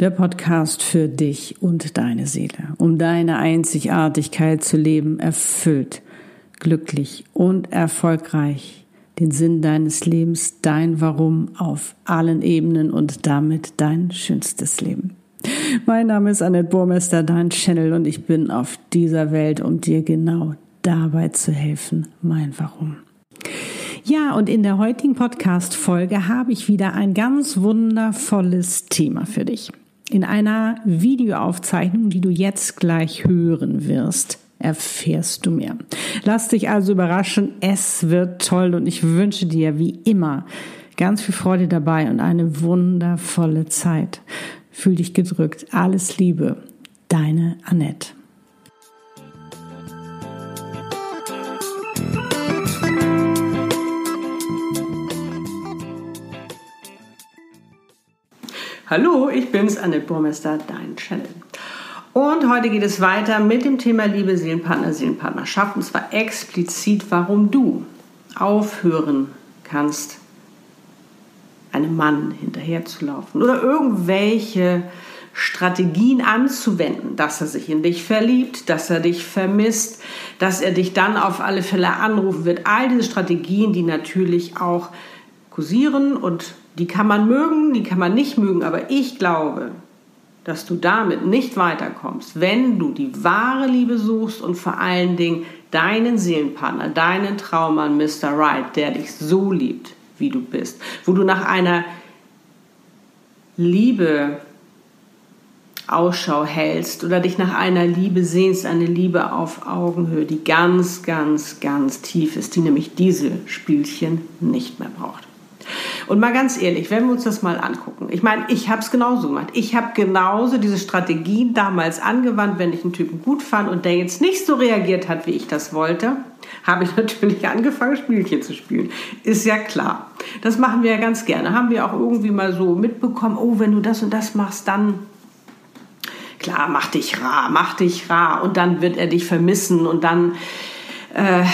Der Podcast für dich und deine Seele, um deine Einzigartigkeit zu leben, erfüllt, glücklich und erfolgreich, den Sinn deines Lebens, dein Warum auf allen Ebenen und damit dein schönstes Leben. Mein Name ist Annette Burmester, dein Channel und ich bin auf dieser Welt, um dir genau dabei zu helfen, mein Warum. Ja, und in der heutigen Podcast-Folge habe ich wieder ein ganz wundervolles Thema für dich. In einer Videoaufzeichnung, die du jetzt gleich hören wirst, erfährst du mehr. Lass dich also überraschen, es wird toll und ich wünsche dir wie immer ganz viel Freude dabei und eine wundervolle Zeit. Fühl dich gedrückt. Alles Liebe. Deine Annette. Hallo, ich bin's, Annette Burmester, dein Channel. Und heute geht es weiter mit dem Thema Liebe, Seelenpartner, Seelenpartnerschaft. Und zwar explizit, warum du aufhören kannst, einem Mann hinterherzulaufen oder irgendwelche Strategien anzuwenden, dass er sich in dich verliebt, dass er dich vermisst, dass er dich dann auf alle Fälle anrufen wird. All diese Strategien, die natürlich auch kursieren und die kann man mögen, die kann man nicht mögen, aber ich glaube, dass du damit nicht weiterkommst, wenn du die wahre Liebe suchst und vor allen Dingen deinen Seelenpartner, deinen Traummann Mr. Right, der dich so liebt, wie du bist, wo du nach einer Liebe Ausschau hältst oder dich nach einer Liebe sehnst, eine Liebe auf Augenhöhe, die ganz, ganz, ganz tief ist, die nämlich diese Spielchen nicht mehr braucht. Und mal ganz ehrlich, wenn wir uns das mal angucken, ich meine, ich habe es genauso gemacht. Ich habe genauso diese Strategien damals angewandt, wenn ich einen Typen gut fand und der jetzt nicht so reagiert hat, wie ich das wollte, habe ich natürlich angefangen, Spielchen zu spielen. Ist ja klar. Das machen wir ja ganz gerne. Haben wir auch irgendwie mal so mitbekommen, oh, wenn du das und das machst, dann klar, mach dich rar, mach dich rar und dann wird er dich vermissen und dann äh,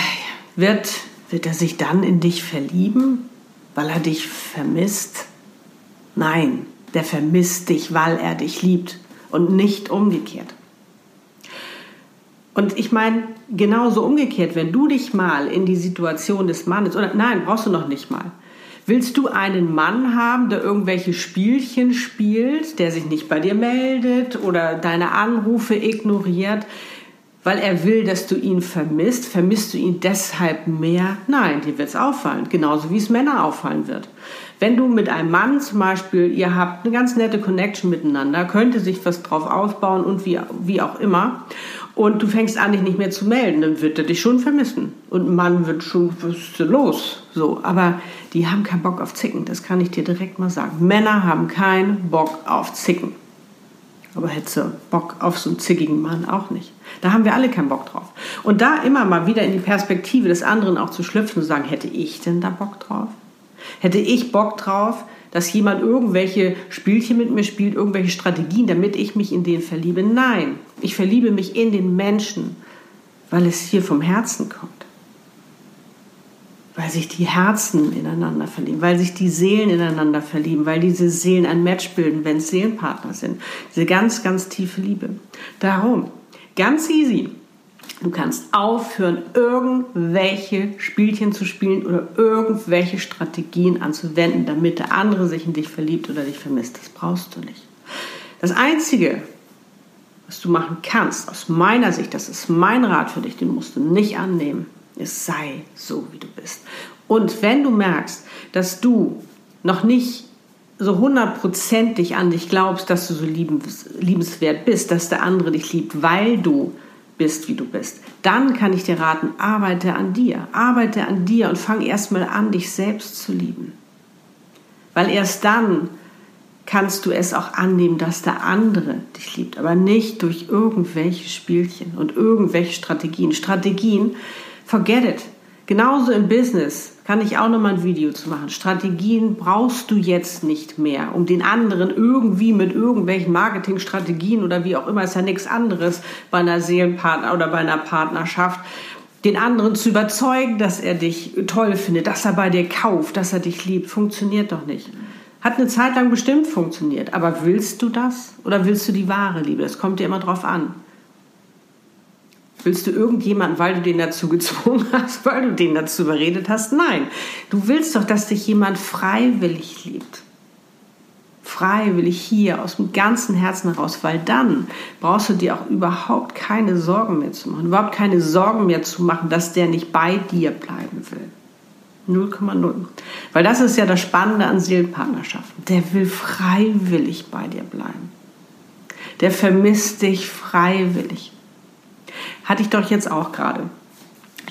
wird, wird er sich dann in dich verlieben weil er dich vermisst? Nein, der vermisst dich, weil er dich liebt und nicht umgekehrt. Und ich meine, genauso umgekehrt, wenn du dich mal in die Situation des Mannes, oder nein, brauchst du noch nicht mal. Willst du einen Mann haben, der irgendwelche Spielchen spielt, der sich nicht bei dir meldet oder deine Anrufe ignoriert, weil er will, dass du ihn vermisst. Vermisst du ihn deshalb mehr? Nein, dir wird es auffallen, genauso wie es Männer auffallen wird. Wenn du mit einem Mann zum Beispiel, ihr habt eine ganz nette Connection miteinander, könnte sich was drauf aufbauen und wie, wie auch immer, und du fängst an, dich nicht mehr zu melden, dann wird er dich schon vermissen. Und ein Mann wird schon, was ist denn los? So, aber die haben keinen Bock auf Zicken, das kann ich dir direkt mal sagen. Männer haben keinen Bock auf Zicken. Aber hätte Bock auf so einen zickigen Mann auch nicht. Da haben wir alle keinen Bock drauf. Und da immer mal wieder in die Perspektive des anderen auch zu schlüpfen und zu sagen, hätte ich denn da Bock drauf? Hätte ich Bock drauf, dass jemand irgendwelche Spielchen mit mir spielt, irgendwelche Strategien, damit ich mich in den verliebe? Nein, ich verliebe mich in den Menschen, weil es hier vom Herzen kommt weil sich die Herzen ineinander verlieben, weil sich die Seelen ineinander verlieben, weil diese Seelen ein Match bilden, wenn es Seelenpartner sind. Diese ganz, ganz tiefe Liebe. Darum, ganz easy. Du kannst aufhören, irgendwelche Spielchen zu spielen oder irgendwelche Strategien anzuwenden, damit der andere sich in dich verliebt oder dich vermisst. Das brauchst du nicht. Das Einzige, was du machen kannst, aus meiner Sicht, das ist mein Rat für dich, den musst du nicht annehmen, es sei so, wie du bist. Und wenn du merkst, dass du noch nicht so hundertprozentig an dich glaubst, dass du so liebenswert bist, dass der andere dich liebt, weil du bist, wie du bist, dann kann ich dir raten, arbeite an dir, arbeite an dir und fang erstmal an, dich selbst zu lieben. Weil erst dann kannst du es auch annehmen, dass der andere dich liebt, aber nicht durch irgendwelche Spielchen und irgendwelche Strategien. Strategien, forget it. Genauso im Business kann ich auch noch mal ein Video zu machen. Strategien brauchst du jetzt nicht mehr, um den anderen irgendwie mit irgendwelchen Marketingstrategien oder wie auch immer, ist ja nichts anderes bei einer Seelenpartner oder bei einer Partnerschaft, den anderen zu überzeugen, dass er dich toll findet, dass er bei dir kauft, dass er dich liebt, funktioniert doch nicht. Hat eine Zeit lang bestimmt funktioniert, aber willst du das oder willst du die wahre Liebe? Das kommt dir immer drauf an. Willst du irgendjemanden, weil du den dazu gezwungen hast, weil du den dazu überredet hast? Nein. Du willst doch, dass dich jemand freiwillig liebt. Freiwillig hier aus dem ganzen Herzen heraus, weil dann brauchst du dir auch überhaupt keine Sorgen mehr zu machen. Überhaupt keine Sorgen mehr zu machen, dass der nicht bei dir bleiben will. 0,0. Weil das ist ja das Spannende an Seelenpartnerschaften. Der will freiwillig bei dir bleiben. Der vermisst dich freiwillig. Hatte ich doch jetzt auch gerade.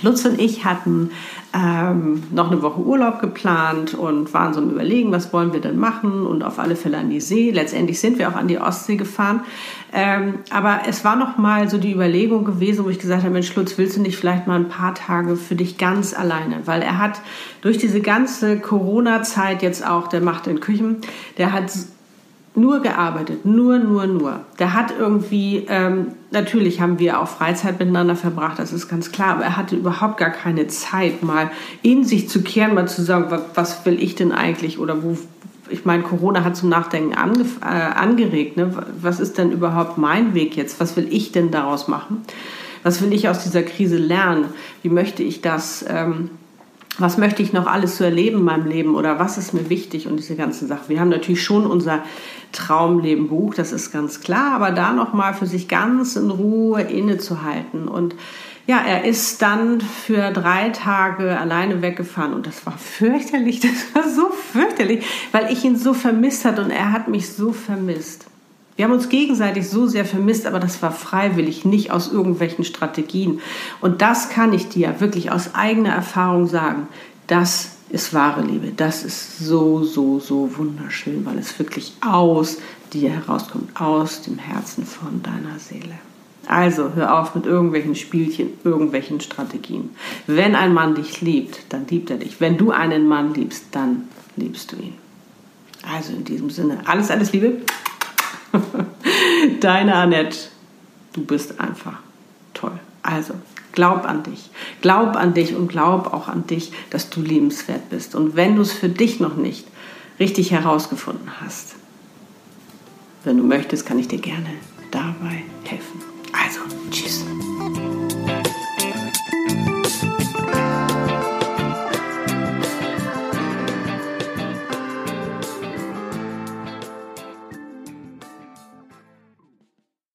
Lutz und ich hatten ähm, noch eine Woche Urlaub geplant und waren so im Überlegen, was wollen wir denn machen und auf alle Fälle an die See. Letztendlich sind wir auch an die Ostsee gefahren. Ähm, aber es war noch mal so die Überlegung gewesen, wo ich gesagt habe, Mensch Lutz, willst du nicht vielleicht mal ein paar Tage für dich ganz alleine? Weil er hat durch diese ganze Corona-Zeit jetzt auch, der macht in Küchen, der hat nur gearbeitet, nur, nur, nur. Der hat irgendwie, ähm, natürlich haben wir auch Freizeit miteinander verbracht, das ist ganz klar, aber er hatte überhaupt gar keine Zeit, mal in sich zu kehren, mal zu sagen, was, was will ich denn eigentlich oder wo, ich meine, Corona hat zum Nachdenken ange, äh, angeregt. Ne? Was ist denn überhaupt mein Weg jetzt? Was will ich denn daraus machen? Was will ich aus dieser Krise lernen? Wie möchte ich das? Ähm, was möchte ich noch alles zu erleben in meinem Leben oder was ist mir wichtig und diese ganze Sache. Wir haben natürlich schon unser Traumlebenbuch, das ist ganz klar, aber da nochmal für sich ganz in Ruhe innezuhalten und ja, er ist dann für drei Tage alleine weggefahren und das war fürchterlich, das war so fürchterlich, weil ich ihn so vermisst hat und er hat mich so vermisst. Wir haben uns gegenseitig so sehr vermisst, aber das war freiwillig, nicht aus irgendwelchen Strategien. Und das kann ich dir wirklich aus eigener Erfahrung sagen. Das ist wahre Liebe. Das ist so, so, so wunderschön, weil es wirklich aus dir herauskommt, aus dem Herzen von deiner Seele. Also hör auf mit irgendwelchen Spielchen, irgendwelchen Strategien. Wenn ein Mann dich liebt, dann liebt er dich. Wenn du einen Mann liebst, dann liebst du ihn. Also in diesem Sinne, alles, alles Liebe. Deine Annette, du bist einfach toll. Also, glaub an dich. Glaub an dich und glaub auch an dich, dass du liebenswert bist. Und wenn du es für dich noch nicht richtig herausgefunden hast, wenn du möchtest, kann ich dir gerne dabei helfen. Also, tschüss.